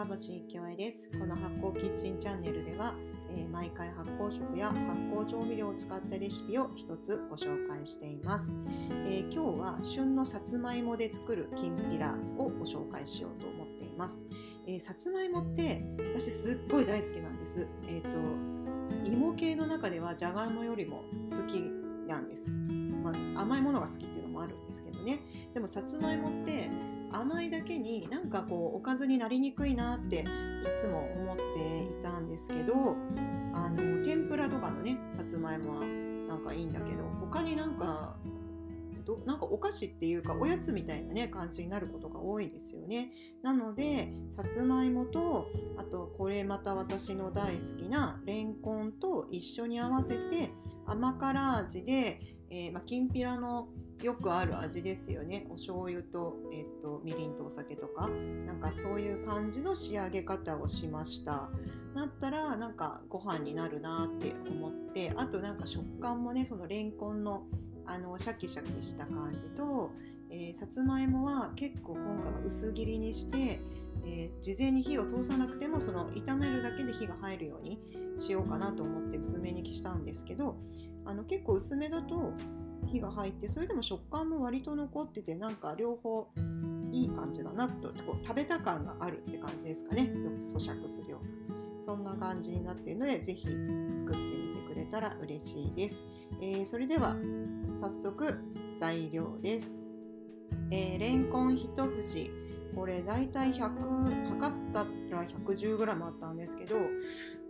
株式京恵です。この発酵キッチンチャンネルでは、えー、毎回発酵食や発酵調味料を使ったレシピを一つご紹介しています、えー、今日は旬のさつまいもで作るきんぴらをご紹介しようと思っています、えー、さつまいもって私すっごい大好きなんです。えっ、と芋系の中ではじゃがいもよりも好きなんです、まあ、甘いものが好きっていうのもあるんですけどね。でもさつまいもって甘いだけになんかこうおかずになりにくいなっていつも思っていたんですけどあの天ぷらとかのねさつまいもはなんかいいんだけど他になんかどなんかお菓子っていうかおやつみたいなね感じになることが多いですよね。なのでさつまいもとあとこれまた私の大好きなれんこんと一緒に合わせて甘辛味で、えー、まあ、きんぴらのよくある味ですよね。お醤油と,、えっとみりんとお酒とか。なんかそういう感じの仕上げ方をしました。なったらなんかご飯になるなって思ってあとなんか食感もねそのれんこんのあのシャキシャキした感じと、えー、さつまいもは結構今回は薄切りにして、えー、事前に火を通さなくてもその炒めるだけで火が入るようにしようかなと思って薄めにしたんですけどあの結構薄めだと火が入ってそれでも食感も割と残っててなんか両方いい感じだなとこう食べた感があるって感じですかね。よく咀嚼するような。そんな感じになっているので是非作ってみてくれたら嬉しいです、えー、それでは早速材料です、えー、レンコン1節。これ大体100測ったら 110g あったんですけど、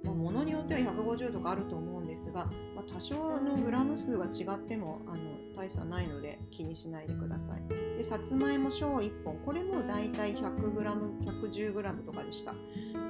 まあ、物によっては150とかあると思うんですが、まあ、多少のグラム数は違ってもあの大差ないので気にしないでください。でさつまいも小1本。これも大体 100g110g とかでした。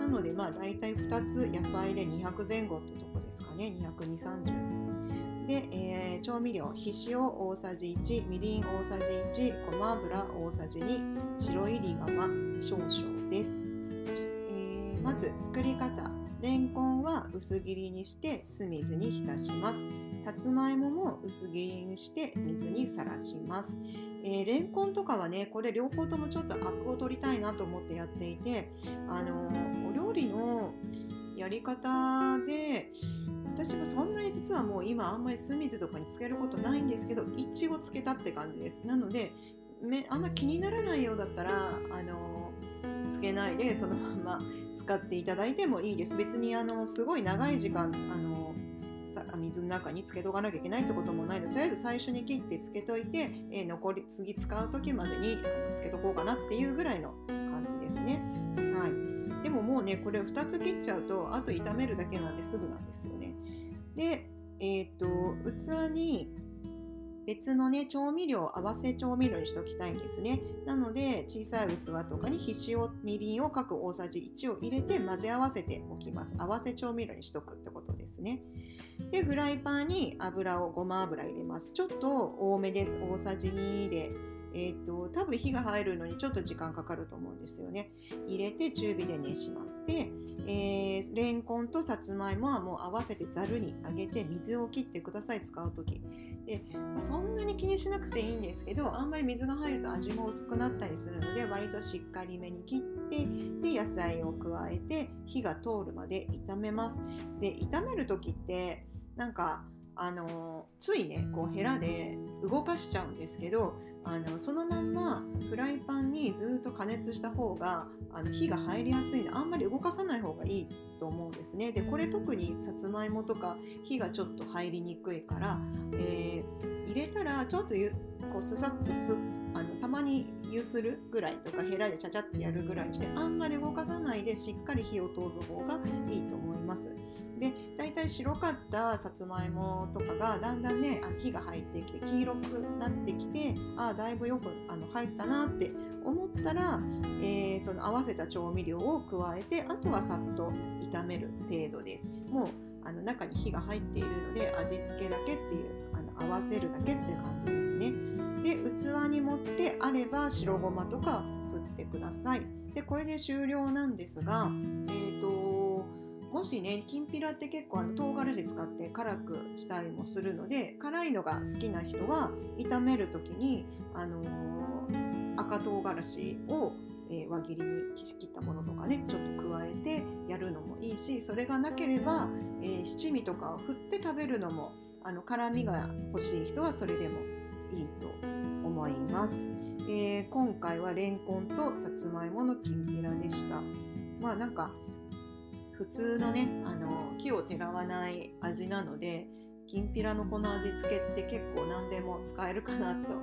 なのでまあ大体2つ野菜で200前後ってとこですかね。22030で、えー、調味料、ひ塩大さじ1、みりん大さじ1、ごま油大さじ2、白いりごま少々です。えー、まず作り方。れんこんは薄切りにして酢水に浸します。さつまいもも薄切りにして水にさらします。えー、レンコンとかはね、これ両方ともちょっとアクを取りたいなと思ってやっていて、あのー、お料理のやり方で、私もそんなに実はもう今あんまり酢水とかにつけることないんですけど一応つけたって感じですなのでめあんま気にならないようだったらあのつけないでそのまま使っていただいてもいいです別にあのすごい長い時間あの水の中につけとかなきゃいけないってこともないのでとりあえず最初に切ってつけといて、え、残り次使う時までにつけとこうかなっていうぐらいの感じですね。はい、でももうねこれを2つ切っちゃうとあと炒めるだけなんですぐなんですよね。で、えっ、ー、と、器に別のね、調味料、合わせ調味料にしておきたいんですね。なので、小さい器とかにひしお、みりんを各大さじ1を入れて混ぜ合わせておきます。合わせ調味料にしとくってことですね。で、フライパンに油をごま油入れます。ちょっと多めです。大さじ2で。えっ、ー、と、多分火が入るのにちょっと時間かかると思うんですよね。入れて中火で熱します。で、えー、レンコンとさつまいもはもう合わせてざるにあげて水を切ってください。使う時。でそんなに気にしなくていいんですけどあんまり水が入ると味も薄くなったりするので割としっかりめに切ってで野菜を加えて火が通るまで炒めます。で炒める時ってなんかあのついねこうヘラで動かしちゃうんですけどあのそのまんまフライパンにずっと加熱した方があの火が入りやすいのであんまり動かさない方がいいと思うんですねでこれ特にさつまいもとか火がちょっと入りにくいから、えー、入れたらちょっとこうすさっとすあのたまに湯するぐらいとかヘラでちゃちゃってやるぐらいにしてあんまり動かさないでしっかり火を通す方がいいと思います。で大体白かったさつまいもとかがだんだんねあの火が入ってきて黄色くなってきてああだいぶよくあの入ったなって思ったら、えー、その合わせた調味料を加えてあとはさっと炒める程度です。もうあの中に火が入っているので味付けだけっていうあの合わせるだけっていう感じですね。で器に盛ってあれば白ごまとか振ってください。でこれで終了なんですが、えーもしねきんぴらって結構あの唐辛子使って辛くしたりもするので辛いのが好きな人は炒める時に、あのー、赤唐辛子を、えー、輪切りに切ったものとかねちょっと加えてやるのもいいしそれがなければ、えー、七味とかを振って食べるのもあの辛みが欲しい人はそれでもいいと思います。えー、今回はレンコンとさつまいものきんぴらでした。まあなんか普通のねあの木をてらわない味なのできんぴらのこの味付けって結構何でも使えるかなと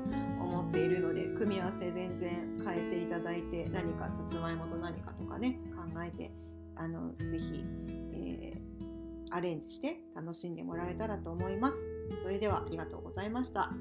思っているので組み合わせ全然変えていただいて何かさつまいもと何かとかね考えてあのぜひ、えー、アレンジして楽しんでもらえたらと思います。それではありがとうございました。